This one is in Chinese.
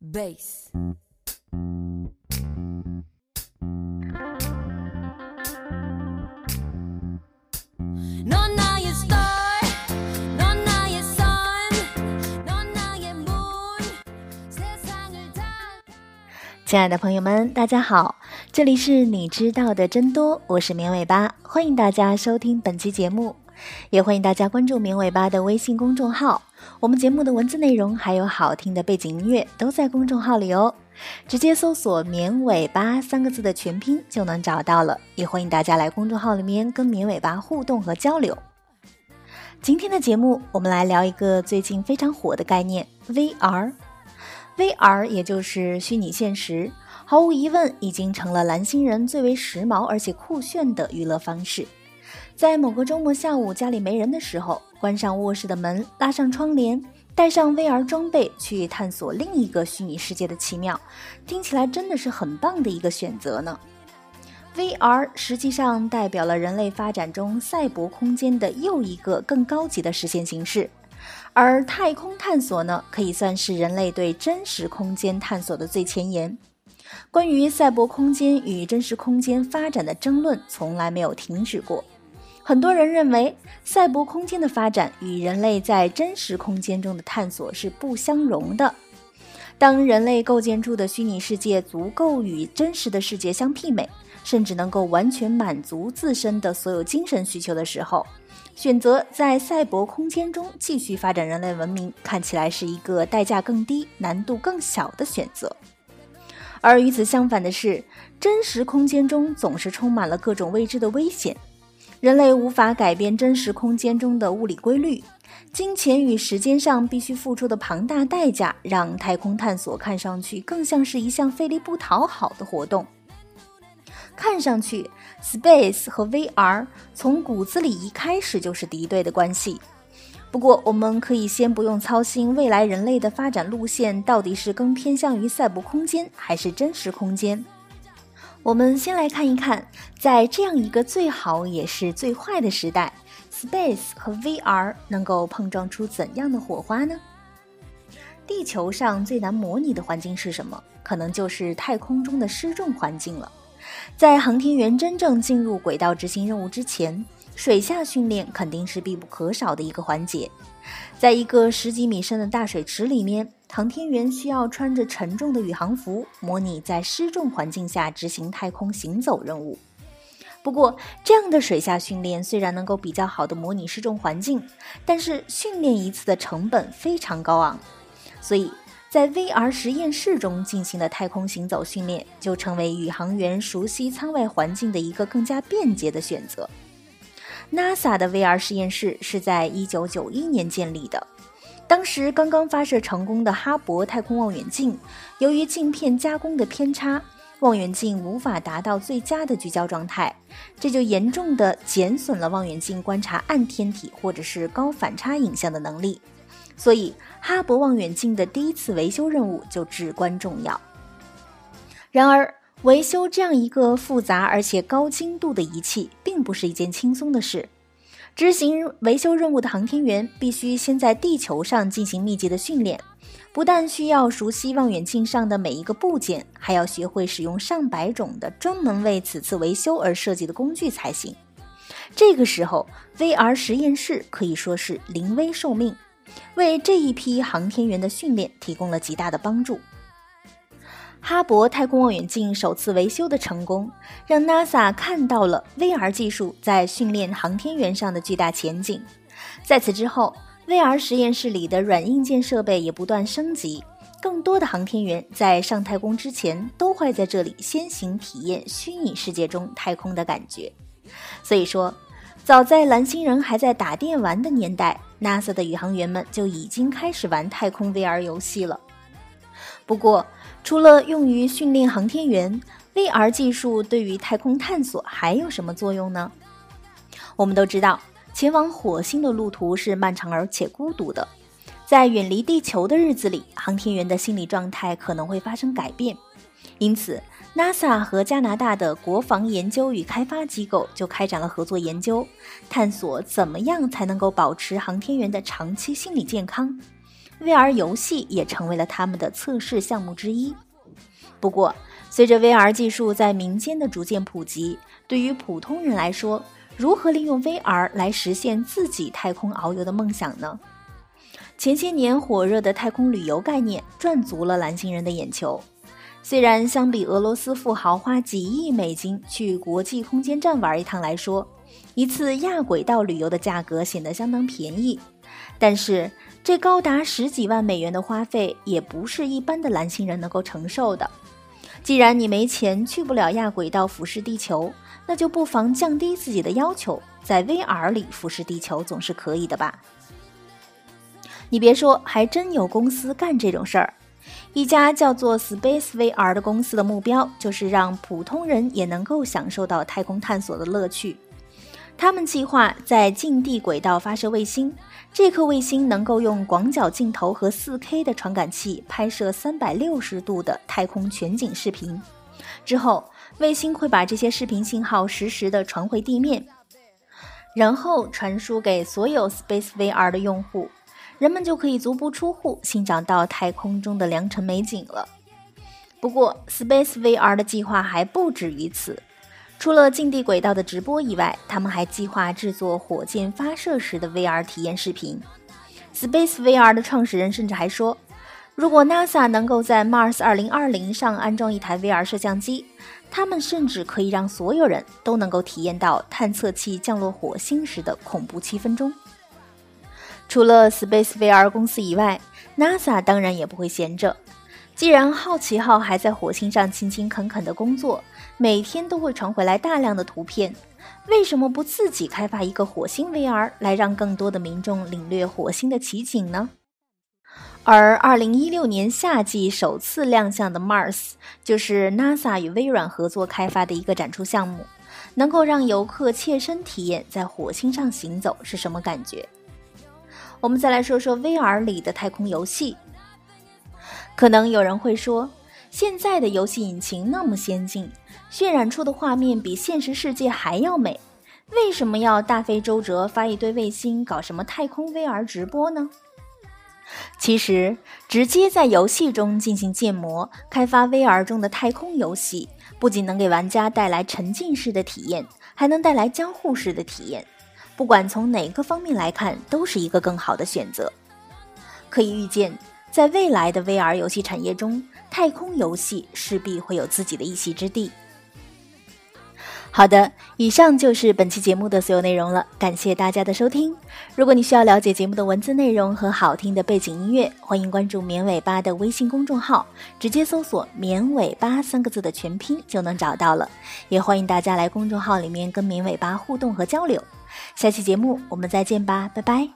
bass。亲爱的朋友们，大家好，这里是你知道的真多，我是绵尾巴，欢迎大家收听本期节目，也欢迎大家关注绵尾巴的微信公众号，我们节目的文字内容还有好听的背景音乐都在公众号里哦，直接搜索“绵尾巴”三个字的全拼就能找到了。也欢迎大家来公众号里面跟绵尾巴互动和交流。今天的节目，我们来聊一个最近非常火的概念 ——VR。VR 也就是虚拟现实，毫无疑问已经成了蓝星人最为时髦而且酷炫的娱乐方式。在某个周末下午家里没人的时候，关上卧室的门，拉上窗帘，带上 VR 装备去探索另一个虚拟世界的奇妙，听起来真的是很棒的一个选择呢。VR 实际上代表了人类发展中赛博空间的又一个更高级的实现形式。而太空探索呢，可以算是人类对真实空间探索的最前沿。关于赛博空间与真实空间发展的争论从来没有停止过。很多人认为，赛博空间的发展与人类在真实空间中的探索是不相容的。当人类构建出的虚拟世界足够与真实的世界相媲美，甚至能够完全满足自身的所有精神需求的时候，选择在赛博空间中继续发展人类文明，看起来是一个代价更低、难度更小的选择。而与此相反的是，真实空间中总是充满了各种未知的危险。人类无法改变真实空间中的物理规律，金钱与时间上必须付出的庞大代价，让太空探索看上去更像是一项费力不讨好的活动。看上去，space 和 VR 从骨子里一开始就是敌对的关系。不过，我们可以先不用操心未来人类的发展路线到底是更偏向于赛博空间还是真实空间。我们先来看一看，在这样一个最好也是最坏的时代，space 和 VR 能够碰撞出怎样的火花呢？地球上最难模拟的环境是什么？可能就是太空中的失重环境了。在航天员真正进入轨道执行任务之前，水下训练肯定是必不可少的一个环节。在一个十几米深的大水池里面，航天员需要穿着沉重的宇航服，模拟在失重环境下执行太空行走任务。不过，这样的水下训练虽然能够比较好的模拟失重环境，但是训练一次的成本非常高昂，所以在 VR 实验室中进行的太空行走训练，就成为宇航员熟悉舱外环境的一个更加便捷的选择。NASA 的 VR 实验室是在1991年建立的，当时刚刚发射成功的哈勃太空望远镜，由于镜片加工的偏差，望远镜无法达到最佳的聚焦状态，这就严重的减损了望远镜观察暗天体或者是高反差影像的能力，所以哈勃望远镜的第一次维修任务就至关重要。然而，维修这样一个复杂而且高精度的仪器，并不是一件轻松的事。执行维修任务的航天员必须先在地球上进行密集的训练，不但需要熟悉望远镜上的每一个部件，还要学会使用上百种的专门为此次维修而设计的工具才行。这个时候，VR 实验室可以说是临危受命，为这一批航天员的训练提供了极大的帮助。哈勃太空望远镜首次维修的成功，让 NASA 看到了 VR 技术在训练航天员上的巨大前景。在此之后，VR 实验室里的软硬件设备也不断升级，更多的航天员在上太空之前都会在这里先行体验虚拟世界中太空的感觉。所以说，早在蓝星人还在打电玩的年代，NASA 的宇航员们就已经开始玩太空 VR 游戏了。不过，除了用于训练航天员，VR 技术对于太空探索还有什么作用呢？我们都知道，前往火星的路途是漫长而且孤独的，在远离地球的日子里，航天员的心理状态可能会发生改变。因此，NASA 和加拿大的国防研究与开发机构就开展了合作研究，探索怎么样才能够保持航天员的长期心理健康。VR 游戏也成为了他们的测试项目之一。不过，随着 VR 技术在民间的逐渐普及，对于普通人来说，如何利用 VR 来实现自己太空遨游的梦想呢？前些年火热的太空旅游概念赚足了蓝星人的眼球。虽然相比俄罗斯富豪花几亿美金去国际空间站玩一趟来说，一次亚轨道旅游的价格显得相当便宜，但是这高达十几万美元的花费也不是一般的蓝星人能够承受的。既然你没钱去不了亚轨道俯视地球，那就不妨降低自己的要求，在 VR 里俯视地球总是可以的吧？你别说，还真有公司干这种事儿。一家叫做 Space VR 的公司的目标就是让普通人也能够享受到太空探索的乐趣。他们计划在近地轨道发射卫星，这颗卫星能够用广角镜头和 4K 的传感器拍摄360度的太空全景视频。之后，卫星会把这些视频信号实时的传回地面，然后传输给所有 Space VR 的用户。人们就可以足不出户欣赏到太空中的良辰美景了。不过，Space VR 的计划还不止于此。除了近地轨道的直播以外，他们还计划制作火箭发射时的 VR 体验视频。Space VR 的创始人甚至还说，如果 NASA 能够在 Mars 2020上安装一台 VR 摄像机，他们甚至可以让所有人都能够体验到探测器降落火星时的恐怖七分钟。除了 Space VR 公司以外，NASA 当然也不会闲着。既然好奇号还在火星上勤勤恳恳的工作，每天都会传回来大量的图片，为什么不自己开发一个火星 VR 来让更多的民众领略火星的奇景呢？而2016年夏季首次亮相的 Mars 就是 NASA 与微软合作开发的一个展出项目，能够让游客切身体验在火星上行走是什么感觉。我们再来说说 VR 里的太空游戏。可能有人会说，现在的游戏引擎那么先进，渲染出的画面比现实世界还要美，为什么要大费周折发一堆卫星搞什么太空 VR 直播呢？其实，直接在游戏中进行建模，开发 VR 中的太空游戏，不仅能给玩家带来沉浸式的体验，还能带来交互式的体验。不管从哪个方面来看，都是一个更好的选择。可以预见，在未来的 VR 游戏产业中，太空游戏势必会有自己的一席之地。好的，以上就是本期节目的所有内容了，感谢大家的收听。如果你需要了解节目的文字内容和好听的背景音乐，欢迎关注“绵尾巴”的微信公众号，直接搜索“绵尾巴”三个字的全拼就能找到了。也欢迎大家来公众号里面跟绵尾巴互动和交流。下期节目我们再见吧，拜拜。